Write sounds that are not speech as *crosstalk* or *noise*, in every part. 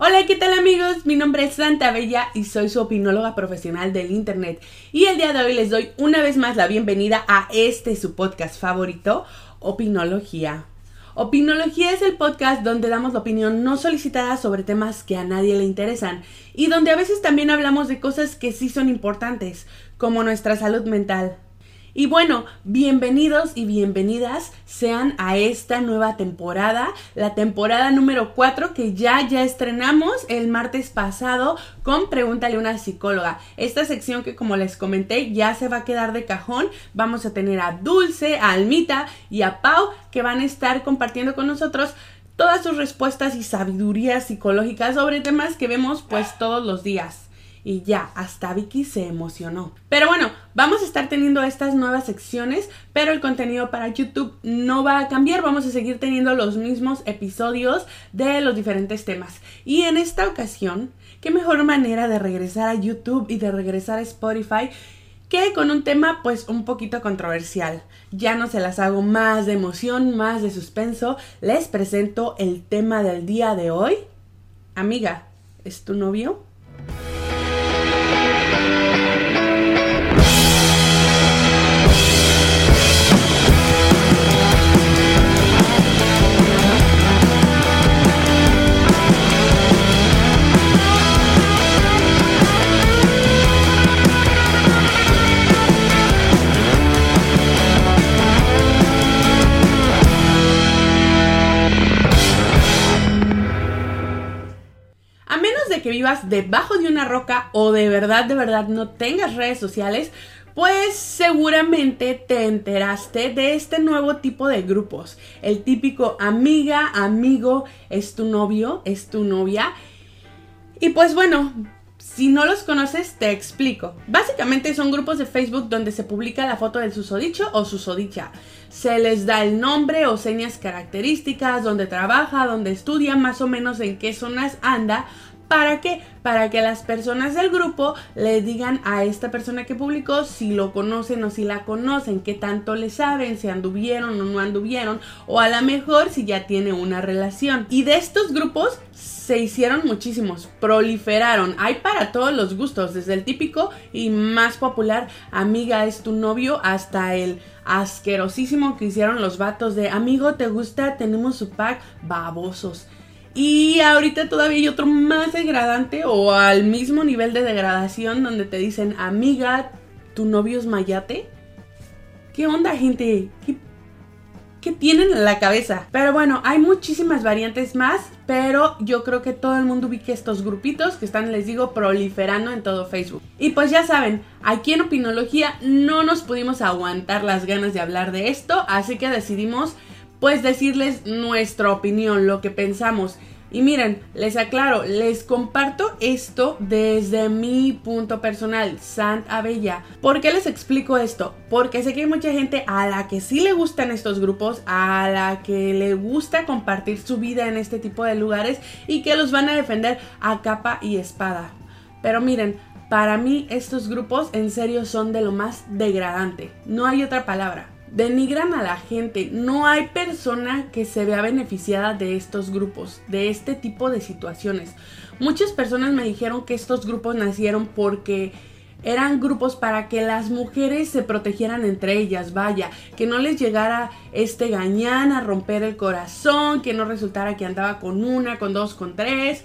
Hola, ¿qué tal amigos? Mi nombre es Santa Bella y soy su opinóloga profesional del Internet. Y el día de hoy les doy una vez más la bienvenida a este su podcast favorito, Opinología. Opinología es el podcast donde damos la opinión no solicitada sobre temas que a nadie le interesan y donde a veces también hablamos de cosas que sí son importantes, como nuestra salud mental, y bueno, bienvenidos y bienvenidas sean a esta nueva temporada, la temporada número 4 que ya ya estrenamos el martes pasado con Pregúntale una psicóloga. Esta sección que como les comenté ya se va a quedar de cajón. Vamos a tener a Dulce, a Almita y a Pau que van a estar compartiendo con nosotros todas sus respuestas y sabidurías psicológicas sobre temas que vemos pues todos los días y ya, hasta Vicky se emocionó. Pero bueno, vamos a estar teniendo estas nuevas secciones, pero el contenido para YouTube no va a cambiar, vamos a seguir teniendo los mismos episodios de los diferentes temas. Y en esta ocasión, qué mejor manera de regresar a YouTube y de regresar a Spotify que con un tema pues un poquito controversial. Ya no se las hago más de emoción, más de suspenso, les presento el tema del día de hoy. Amiga, ¿es tu novio? Debajo de una roca o de verdad, de verdad no tengas redes sociales, pues seguramente te enteraste de este nuevo tipo de grupos. El típico amiga, amigo, es tu novio, es tu novia. Y pues bueno, si no los conoces, te explico. Básicamente son grupos de Facebook donde se publica la foto del susodicho o susodicha. Se les da el nombre o señas características, donde trabaja, donde estudia, más o menos en qué zonas anda ¿Para qué? Para que las personas del grupo le digan a esta persona que publicó si lo conocen o si la conocen, qué tanto le saben, si anduvieron o no anduvieron, o a lo mejor si ya tiene una relación. Y de estos grupos se hicieron muchísimos, proliferaron, hay para todos los gustos, desde el típico y más popular, amiga es tu novio, hasta el asquerosísimo que hicieron los vatos de amigo te gusta, tenemos su pack, babosos. Y ahorita todavía hay otro más degradante o al mismo nivel de degradación donde te dicen, amiga, tu novio es mayate. ¿Qué onda, gente? ¿Qué, ¿Qué tienen en la cabeza? Pero bueno, hay muchísimas variantes más, pero yo creo que todo el mundo ubique estos grupitos que están, les digo, proliferando en todo Facebook. Y pues ya saben, aquí en Opinología no nos pudimos aguantar las ganas de hablar de esto, así que decidimos pues decirles nuestra opinión, lo que pensamos. Y miren, les aclaro, les comparto esto desde mi punto personal, Sant Abella. ¿Por qué les explico esto? Porque sé que hay mucha gente a la que sí le gustan estos grupos, a la que le gusta compartir su vida en este tipo de lugares y que los van a defender a capa y espada. Pero miren, para mí estos grupos en serio son de lo más degradante. No hay otra palabra denigran a la gente. No hay persona que se vea beneficiada de estos grupos, de este tipo de situaciones. Muchas personas me dijeron que estos grupos nacieron porque eran grupos para que las mujeres se protegieran entre ellas, vaya, que no les llegara este gañán a romper el corazón, que no resultara que andaba con una, con dos, con tres.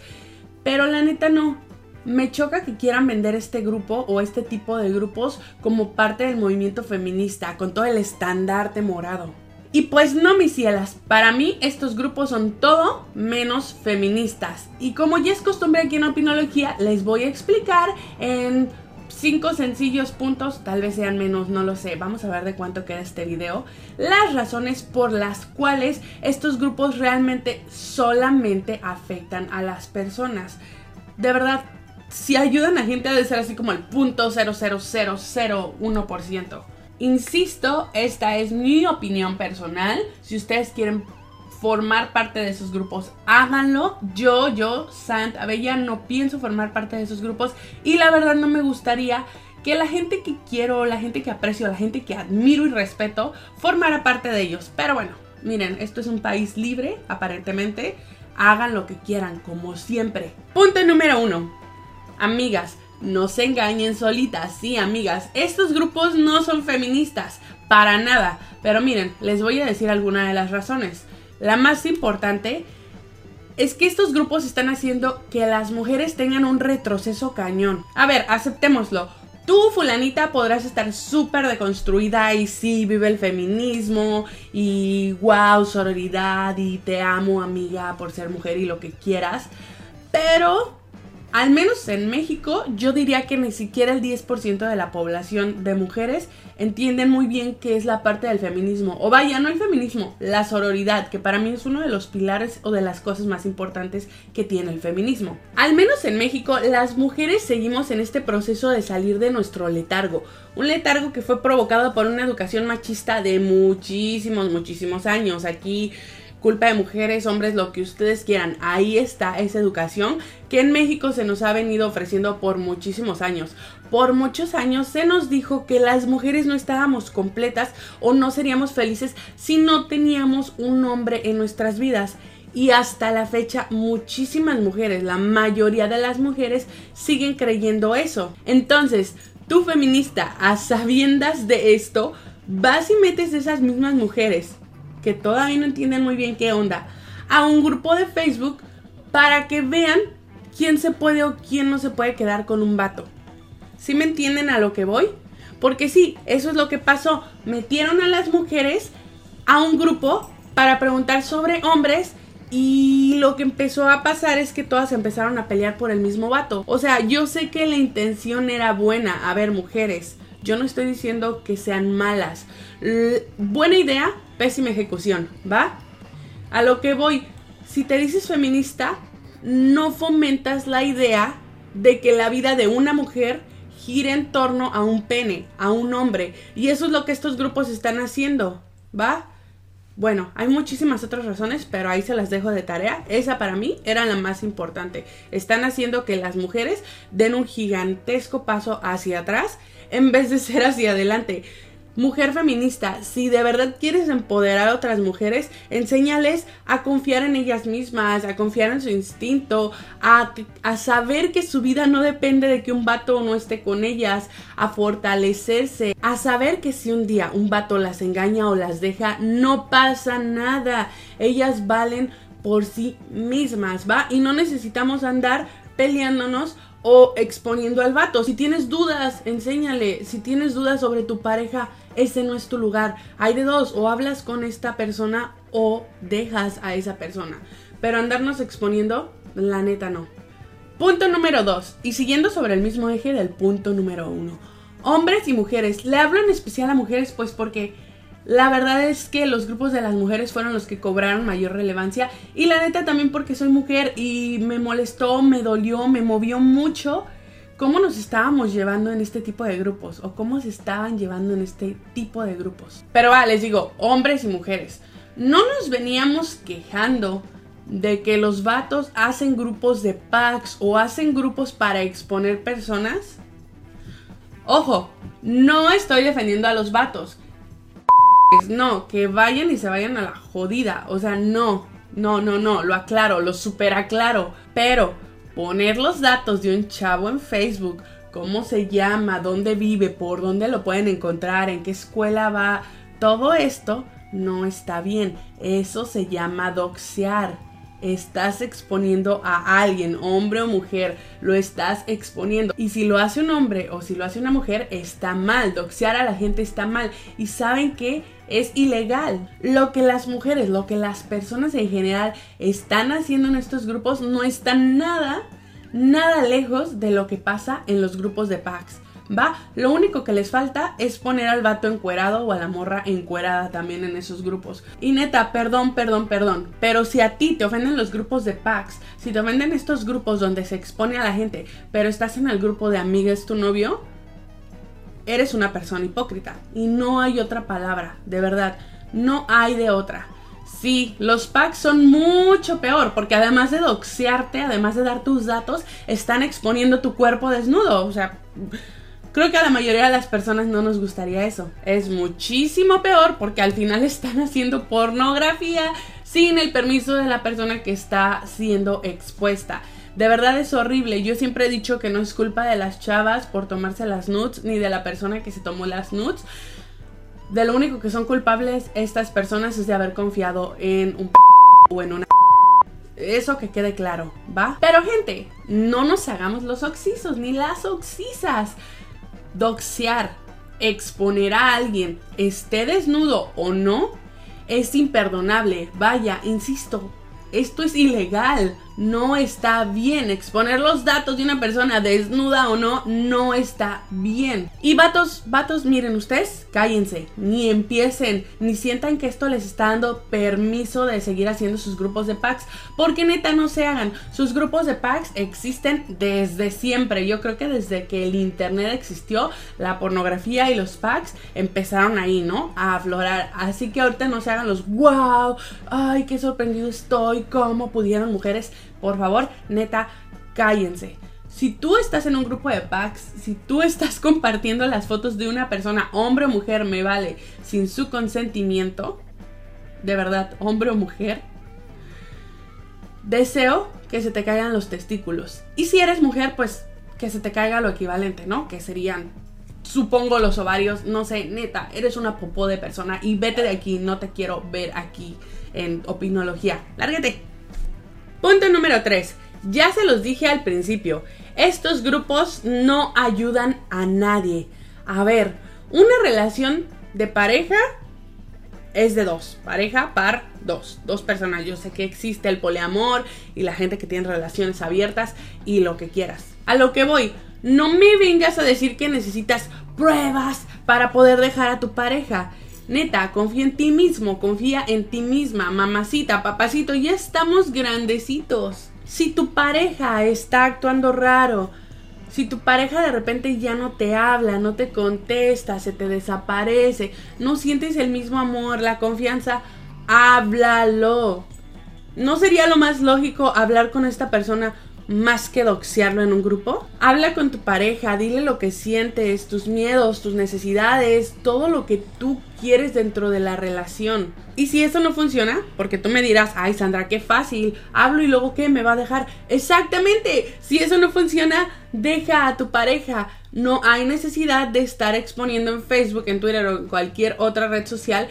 Pero la neta no, me choca que quieran vender este grupo o este tipo de grupos como parte del movimiento feminista, con todo el estandarte morado. Y pues no, mis cielas, para mí estos grupos son todo menos feministas. Y como ya es costumbre aquí en Opinología, les voy a explicar en cinco sencillos puntos, tal vez sean menos, no lo sé, vamos a ver de cuánto queda este video, las razones por las cuales estos grupos realmente solamente afectan a las personas. De verdad, si ayudan a gente a ser así como el punto 00001%. Insisto, esta es mi opinión personal. Si ustedes quieren formar parte de esos grupos, háganlo. Yo, yo, Sant Abella, no pienso formar parte de esos grupos y la verdad no me gustaría que la gente que quiero, la gente que aprecio, la gente que admiro y respeto, formara parte de ellos. Pero bueno, miren, esto es un país libre, aparentemente. hagan lo que quieran, como siempre. Punto número uno. Amigas, no se engañen solitas. Sí, amigas, estos grupos no son feministas, para nada. Pero miren, les voy a decir alguna de las razones. La más importante es que estos grupos están haciendo que las mujeres tengan un retroceso cañón. A ver, aceptémoslo. Tú, fulanita, podrás estar súper deconstruida y sí, vive el feminismo y wow, sororidad y te amo, amiga, por ser mujer y lo que quieras. Pero al menos en México, yo diría que ni siquiera el 10% de la población de mujeres entienden muy bien qué es la parte del feminismo. O vaya, no el feminismo, la sororidad, que para mí es uno de los pilares o de las cosas más importantes que tiene el feminismo. Al menos en México, las mujeres seguimos en este proceso de salir de nuestro letargo. Un letargo que fue provocado por una educación machista de muchísimos, muchísimos años. Aquí culpa de mujeres, hombres, lo que ustedes quieran. Ahí está esa educación que en México se nos ha venido ofreciendo por muchísimos años. Por muchos años se nos dijo que las mujeres no estábamos completas o no seríamos felices si no teníamos un hombre en nuestras vidas. Y hasta la fecha muchísimas mujeres, la mayoría de las mujeres siguen creyendo eso. Entonces, tú feminista, a sabiendas de esto, vas y metes esas mismas mujeres que todavía no entienden muy bien qué onda, a un grupo de Facebook para que vean quién se puede o quién no se puede quedar con un vato. ¿Sí me entienden a lo que voy? Porque sí, eso es lo que pasó. Metieron a las mujeres a un grupo para preguntar sobre hombres y lo que empezó a pasar es que todas empezaron a pelear por el mismo vato. O sea, yo sé que la intención era buena. A ver, mujeres, yo no estoy diciendo que sean malas. buena idea, pésima ejecución, ¿va? A lo que voy, si te dices feminista, no fomentas la idea de que la vida de una mujer gire en torno a un pene, a un hombre. Y eso es lo que estos grupos están haciendo, ¿va? Bueno, hay muchísimas otras razones, pero ahí se las dejo de tarea. Esa para mí era la más importante. Están haciendo que las mujeres den un gigantesco paso hacia atrás en vez de ser hacia adelante. Mujer feminista, si de verdad quieres empoderar a otras mujeres, enséñales a confiar en ellas mismas, a confiar en su instinto, a, a, saber que su vida no depende de que un vato no esté con ellas, a fortalecerse, a saber que si un día un vato las engaña o las deja, no pasa nada. Ellas valen por sí mismas, ¿va? Y no necesitamos andar peleándonos o exponiendo al vato. Si tienes dudas, enséñale. Si tienes dudas sobre tu pareja, ese no es tu lugar. Hay de dos, o hablas con esta persona o dejas a esa persona. Pero andarnos exponiendo, la neta no. Punto número dos, y siguiendo sobre el mismo eje del punto número uno. Hombres y mujeres. Le hablo en especial a mujeres pues porque la verdad es que los grupos de las mujeres fueron los que cobraron mayor relevancia y la neta también porque soy mujer y me molestó, me dolió, me movió mucho cómo nos estábamos llevando en este tipo de grupos o cómo se estaban llevando en este tipo de grupos. Pero va, les digo, hombres y mujeres, no nos veníamos quejando de que los vatos hacen grupos de packs o hacen grupos para exponer personas. Ojo, no estoy defendiendo a los vatos no, que vayan y se vayan a la jodida. O sea, no, no, no, no, lo aclaro, lo super aclaro. Pero poner los datos de un chavo en Facebook, cómo se llama, dónde vive, por dónde lo pueden encontrar, en qué escuela va, todo esto no está bien. Eso se llama doxear estás exponiendo a alguien, hombre o mujer, lo estás exponiendo. Y si lo hace un hombre o si lo hace una mujer, está mal. Doxear a la gente está mal. Y saben que es ilegal. Lo que las mujeres, lo que las personas en general están haciendo en estos grupos no está nada, nada lejos de lo que pasa en los grupos de packs. ¿Va? Lo único que les falta es poner al vato encuerado o a la morra encuerada también en esos grupos. Y neta, perdón, perdón, perdón, pero si a ti te ofenden los grupos de packs, si te ofenden estos grupos donde se expone a la gente, pero estás en el grupo de amigas tu novio, eres una persona hipócrita. Y no hay otra palabra, de verdad, no hay de otra. Sí, los packs son mucho peor porque además de doxearte, además de dar tus datos, están exponiendo tu cuerpo desnudo. O sea, Creo que a la mayoría de las personas no nos gustaría eso. Es muchísimo peor porque al final *laughs* están haciendo pornografía sin el permiso de la persona que está siendo expuesta. De verdad es horrible. Yo siempre he dicho que no es culpa de las chavas por tomarse las nudes, ni de la persona que se tomó las nudes. De lo único que son culpables estas personas es de haber confiado en un p o en una eso que quede claro, ¿va? Pero gente, no nos hagamos los oxisos ni las oxisas. Doxear, exponer a alguien, esté desnudo o no, es imperdonable. Vaya, insisto, esto es ilegal. No está bien. Exponer los datos de una persona desnuda o no, no está bien. Y vatos, vatos, miren ustedes, cállense. Ni empiecen, ni sientan que esto les está dando permiso de seguir haciendo sus grupos de packs. Porque neta no se hagan. Sus grupos de packs existen desde siempre. Yo creo que desde que el internet existió, la pornografía y los packs empezaron ahí, ¿no? A aflorar. Así que ahorita no se hagan los wow. Ay, qué sorprendido estoy. ¿Cómo pudieron mujeres? Por favor, neta, cállense. Si tú estás en un grupo de packs, si tú estás *laughs* compartiendo las fotos de una persona, hombre o mujer, me vale, sin su consentimiento, de verdad, hombre o mujer, deseo que se te caigan los testículos. Y si eres mujer, pues que se te caiga lo equivalente, ¿no? Que serían, supongo, los ovarios, no sé, neta, eres una popó de persona y vete de aquí, no te quiero ver aquí en opinología. Lárgate. Punto número 3. Ya se los dije al principio, estos grupos no ayudan a nadie. A ver, una relación de pareja es de dos. Pareja, par, dos. Dos personas. Yo sé que existe el poliamor y la gente que tiene relaciones abiertas y lo que quieras. A lo que voy, no me vengas a decir que necesitas pruebas para poder dejar a tu pareja. Neta, confía en ti mismo, confía en ti misma, mamacita, papacito, ya estamos grandecitos. Si tu pareja está actuando raro, si tu pareja de repente ya no te habla, no te contesta, se te desaparece, no sientes el mismo amor, la confianza, háblalo. ¿No sería lo más lógico hablar con esta persona más que doxearlo en un grupo? Habla con tu pareja, dile lo que sientes, tus miedos, tus necesidades, todo lo que tú quieres dentro de la relación. Y si eso no funciona, porque tú me dirás, ay Sandra, qué fácil, hablo y luego qué, me va a dejar. Exactamente, si eso no funciona, deja a tu pareja. No hay necesidad de estar exponiendo en Facebook, en Twitter o en cualquier otra red social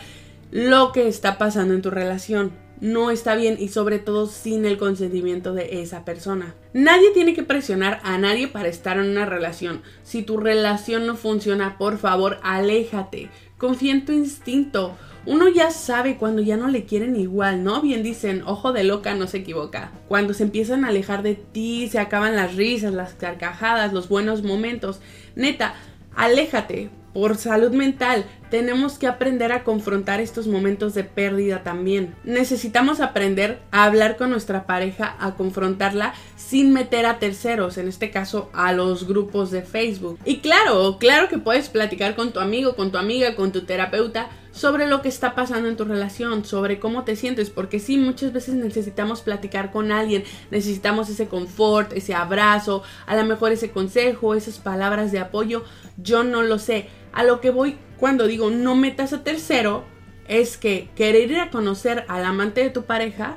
lo que está pasando en tu relación no está bien y sobre todo sin el consentimiento de esa persona. Nadie tiene que presionar a nadie para estar en una relación. Si tu relación no funciona, por favor, aléjate. Confía en tu instinto. Uno ya sabe cuando ya no le quieren igual, ¿no? Bien dicen, ojo de loca no se equivoca. Cuando se empiezan a alejar de ti, se acaban las risas, las carcajadas, los buenos momentos. Neta, aléjate, por salud mental, tenemos que aprender a confrontar estos momentos de pérdida también. Necesitamos aprender a hablar con nuestra pareja, a confrontarla sin meter a terceros, en este caso a los grupos de Facebook. Y claro, claro que puedes platicar con tu amigo, con tu amiga, con tu terapeuta sobre lo que está pasando en tu relación, sobre cómo te sientes, porque sí, muchas veces necesitamos platicar con alguien, necesitamos ese confort, ese abrazo, a lo mejor ese consejo, esas palabras de apoyo, yo no lo sé a lo que voy cuando digo no metas a tercero es que querer ir a conocer al amante de tu pareja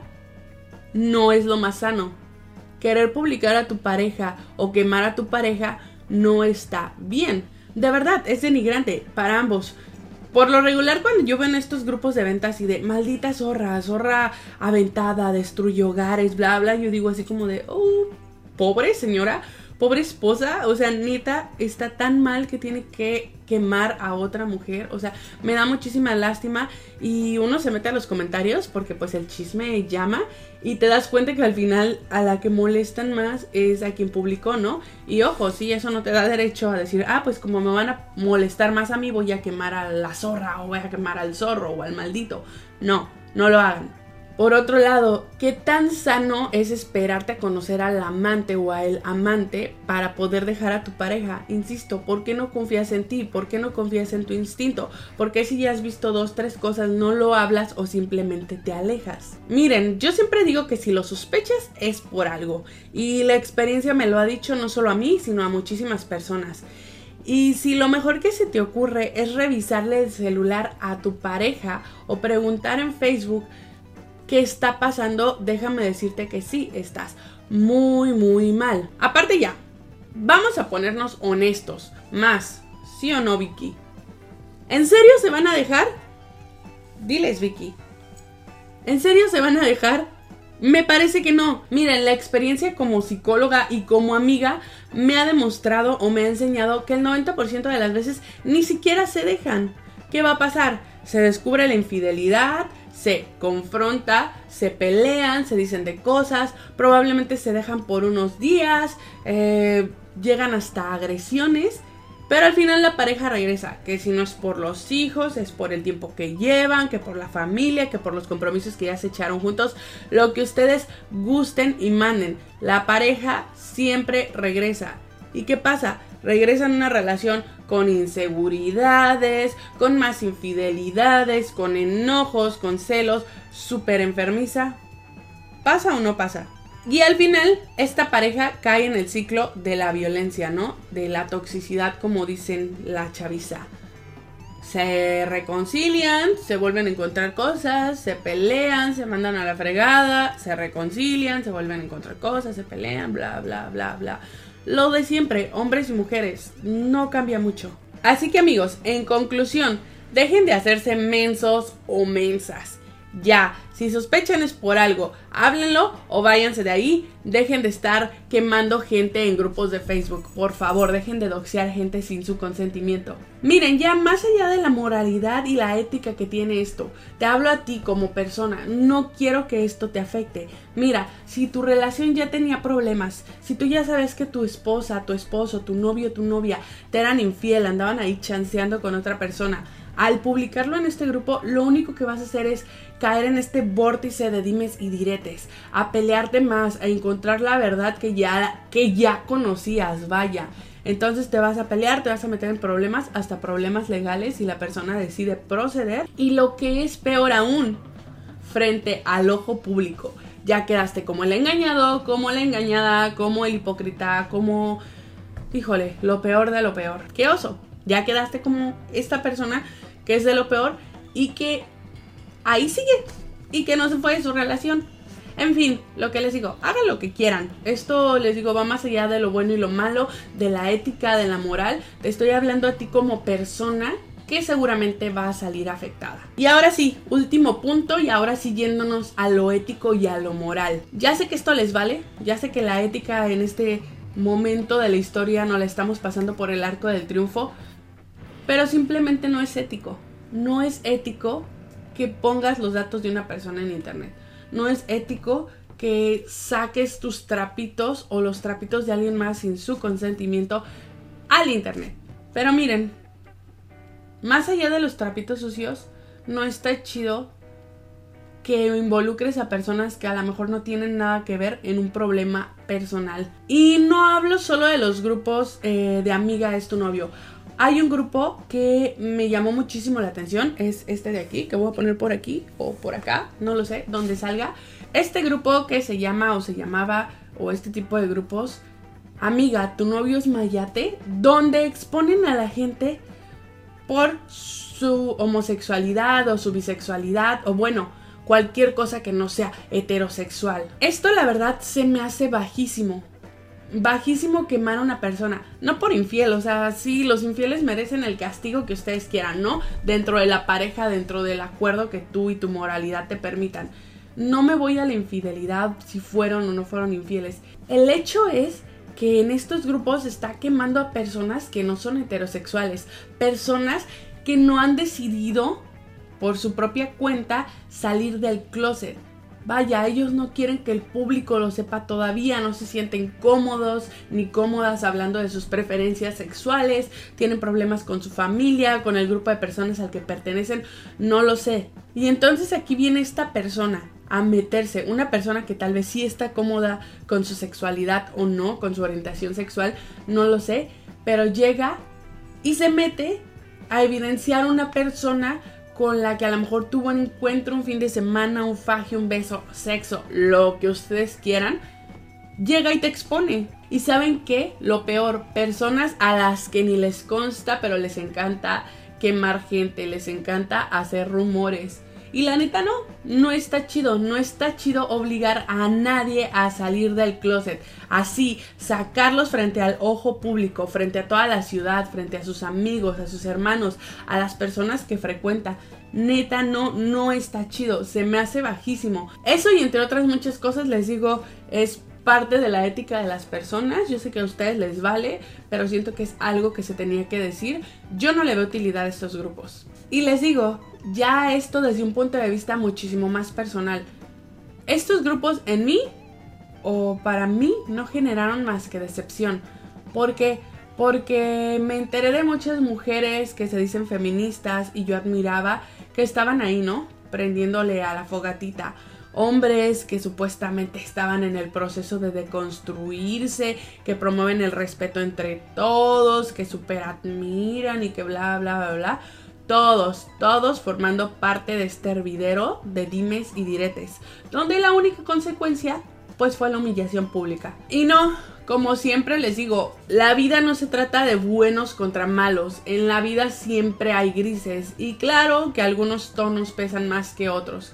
no es lo más sano. Querer publicar a tu pareja o quemar a tu pareja no está bien. De verdad, es denigrante para ambos. Por lo regular, cuando yo veo en estos grupos de ventas y de maldita zorra, zorra aventada, destruye hogares, bla, bla, yo digo así como de, oh, pobre señora, pobre esposa, o sea, neta, está tan mal que tiene que quemar a otra mujer, o sea, me da muchísima lástima y uno se mete a los comentarios porque pues el chisme llama y te das cuenta que al final a la que molestan más es a quien publicó, ¿no? Y ojo, sí, eso no te da derecho a decir, ah, pues como me van a molestar más a mí voy a quemar a la zorra o voy a quemar al zorro o al maldito. No, no lo hagan. Por otro lado, ¿qué tan sano es esperarte a conocer al amante o al amante para poder dejar a tu pareja? Insisto, ¿por qué no confías en ti? ¿Por qué no confías en tu instinto? ¿Por qué si ya has visto dos, tres cosas no lo hablas o simplemente te alejas? Miren, yo siempre digo que si lo sospechas es por algo. Y la experiencia me lo ha dicho no solo a mí, sino a muchísimas personas. Y si lo mejor que se te ocurre es revisarle el celular a tu pareja o preguntar en Facebook, ¿qué está pasando? Déjame decirte que sí, estás muy, muy mal. Aparte ya, vamos a ponernos honestos. Más, ¿sí o no, Vicky? ¿En serio se van a dejar? Diles, Vicky. ¿En serio se van a dejar? Me parece que no. Miren, la experiencia como psicóloga y como amiga me ha demostrado o me ha enseñado que el 90% de las veces ni siquiera se dejan. ¿Qué va a pasar? Se descubre la infidelidad, se confronta, se pelean, se dicen de cosas, probablemente se dejan por unos días, eh, llegan hasta agresiones pero al final la pareja regresa, que si no es por los hijos, es por el tiempo que llevan, que por la familia, que por los compromisos que ya se echaron juntos, lo que ustedes gusten y manden. La pareja siempre regresa. ¿Y qué pasa? Regresan a una relación con inseguridades, con más infidelidades, con enojos, con celos, súper enfermiza. ¿Pasa o no pasa? Y al final, esta pareja cae en el ciclo de la violencia, ¿no? De la toxicidad, como dicen la chaviza. Se reconcilian, se vuelven a encontrar cosas, se pelean, se mandan a la fregada, se reconcilian, se vuelven a encontrar cosas, se pelean, bla, bla, bla, bla. Lo de siempre, hombres y mujeres, no cambia mucho. Así que amigos, en conclusión, dejen de hacerse mensos o mensas. Ya, si sospechan es por algo, háblenlo o váyanse de ahí. Dejen de estar quemando gente en grupos de Facebook. Por favor, dejen de doxear gente sin su consentimiento. Miren, ya más allá de la moralidad y la ética que tiene esto, te hablo a ti como persona. No quiero que esto te afecte. Mira, si tu relación ya tenía problemas, si tú ya sabes que tu esposa, tu esposo, tu novio, tu novia te eran infiel, andaban ahí chanceando con otra persona al publicarlo en este grupo, lo único que vas a hacer es caer en este vórtice de dimes y diretes, a pelearte más, a encontrar la verdad que ya, que ya conocías, vaya. Entonces te vas a pelear, te vas a meter en problemas, hasta problemas legales si la persona decide proceder. Y lo que es peor aún, frente al ojo público. Ya quedaste como el engañado, como la engañada, como el hipócrita, como... Híjole, lo peor de lo peor. ¡Qué oso! Ya quedaste como esta persona que es de lo peor y que ahí sigue y que no se fue de su relación. En fin, lo que les digo, hagan lo que quieran. Esto les digo va más allá de lo bueno y lo malo, de la ética, de la moral. Te estoy hablando a ti como persona que seguramente va a salir afectada. Y ahora sí, último punto y ahora sí yéndonos a lo ético y a lo moral. Ya sé que esto les vale, ya sé que la ética en este momento de la historia no la estamos pasando por el arco del triunfo, pero simplemente no es ético. No es ético que pongas los datos de una persona en internet. No es ético que saques tus trapitos o los trapitos de alguien más sin su consentimiento al internet. Pero miren, más allá de los trapitos sucios, no está chido que involucres a personas que a lo mejor no tienen nada que ver en un problema personal. Y no hablo solo de los grupos eh, de amiga es tu novio. Hay un grupo que me llamó muchísimo la atención, es este de aquí, que voy a poner por aquí o por acá, no lo sé, donde salga. Este grupo que se llama o se llamaba, o este tipo de grupos, Amiga, tu novio es Mayate, donde exponen a la gente por su homosexualidad o su bisexualidad, o bueno, cualquier cosa que no sea heterosexual. Esto la verdad se me hace bajísimo bajísimo quemar a una persona. No por infiel, o sea, sí, los infieles merecen el castigo que ustedes quieran, ¿no? Dentro de la pareja, dentro del acuerdo que tú y tu moralidad te permitan. No me voy a la infidelidad si fueron o no fueron infieles. El hecho es que en estos grupos está quemando a personas que no son heterosexuales, personas que no han decidido por su propia cuenta salir del closet Vaya, ellos no quieren que el público lo sepa todavía, no se sienten cómodos ni cómodas hablando de sus preferencias sexuales, tienen problemas con su familia, con el grupo de personas al que pertenecen, no lo sé. Y entonces aquí viene esta persona a meterse, una persona que tal vez sí está cómoda con su sexualidad o no, con su orientación sexual, no lo sé, pero llega y se mete a evidenciar una persona con la que a lo mejor tuvo un encuentro un fin de semana, un faje, un beso, sexo, lo que ustedes quieran, llega y te expone. Y saben qué? Lo peor, personas a las que ni les consta, pero les encanta quemar gente, les encanta hacer rumores. Y la neta no, no está chido, no está chido obligar a nadie a salir del closet. Así, sacarlos frente al ojo público, frente a toda la ciudad, frente a sus amigos, a sus hermanos, a las personas que frecuenta. Neta, no, no está chido, se me hace bajísimo. Eso y entre otras muchas cosas les digo, es parte de la ética de las personas. Yo sé que a ustedes les vale, pero siento que es algo que se tenía que decir. Yo no le veo utilidad a estos grupos. Y les digo, ya esto desde un punto de vista muchísimo más personal. Estos grupos en mí o para mí no generaron más que decepción. porque Porque me enteré de muchas mujeres que se dicen feministas y yo admiraba que estaban ahí, ¿no? Prendiéndole a la fogatita hombres que supuestamente estaban en el proceso de deconstruirse, que promueven el respeto entre todos, que super admiran y que bla, bla, bla, bla. Todos, todos formando parte de este hervidero de dimes y diretes, donde la única consecuencia pues fue la humillación pública. Y no, como siempre les digo, la vida no se trata de buenos contra malos, en la vida siempre hay grises y claro que algunos tonos pesan más que otros.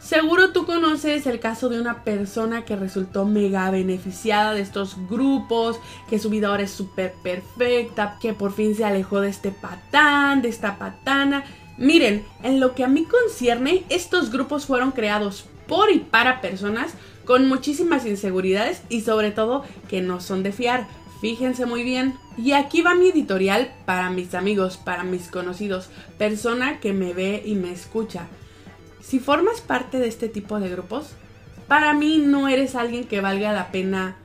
Seguro tú conoces el caso de una persona que resultó mega beneficiada de estos grupos, que su vida ahora es súper perfecta, que por fin se alejó de este patán, de esta patana. Miren, en lo que a mí concierne, estos grupos fueron creados por y para personas con muchísimas inseguridades y sobre todo que no son de fiar. Fíjense muy bien. Y aquí va mi editorial para mis amigos, para mis conocidos, persona que me ve y me escucha. Si formas parte de este tipo de grupos, para mí no eres alguien que valga la pena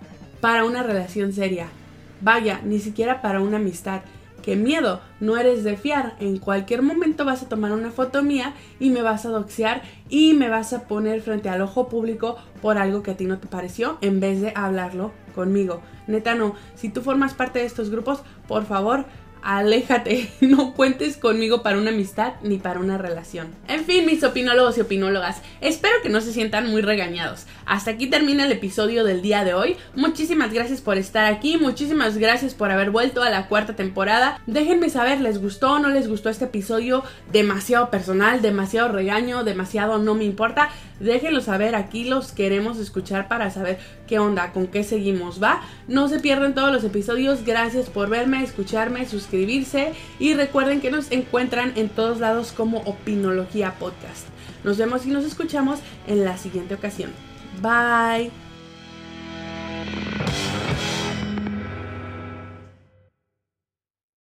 para una relación seria. Vaya, ni siquiera para una amistad. ¡Qué miedo! No eres de fiar. En cualquier momento vas a tomar una foto mía y me vas a doxear y me vas a poner frente al ojo público por algo que a ti no te pareció en vez de hablarlo conmigo. Neta no. Si tú formas parte de estos grupos, por favor, aléjate, *laughs* no cuentes conmigo para una amistad ni para una relación. En fin, mis opinólogos y opinólogas, espero que no se sientan muy regañados. Hasta aquí termina el episodio del día de hoy. Muchísimas gracias por estar aquí, muchísimas gracias por haber vuelto a la cuarta temporada. Déjenme saber, ¿les gustó o no les gustó este episodio? Demasiado personal, demasiado regaño, demasiado no me importa. Déjenlo saber, aquí los queremos escuchar para saber qué onda, con qué seguimos, ¿va? No se pierdan todos los episodios, gracias por verme, escucharme, suscribirse y recuerden que nos encuentran en todos lados como Opinología Podcast. Nos vemos y nos escuchamos en la siguiente ocasión. Bye.